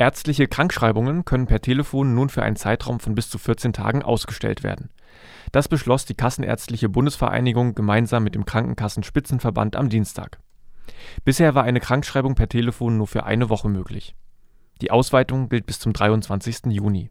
Ärztliche Krankschreibungen können per Telefon nun für einen Zeitraum von bis zu 14 Tagen ausgestellt werden. Das beschloss die Kassenärztliche Bundesvereinigung gemeinsam mit dem Krankenkassenspitzenverband am Dienstag. Bisher war eine Krankschreibung per Telefon nur für eine Woche möglich. Die Ausweitung gilt bis zum 23. Juni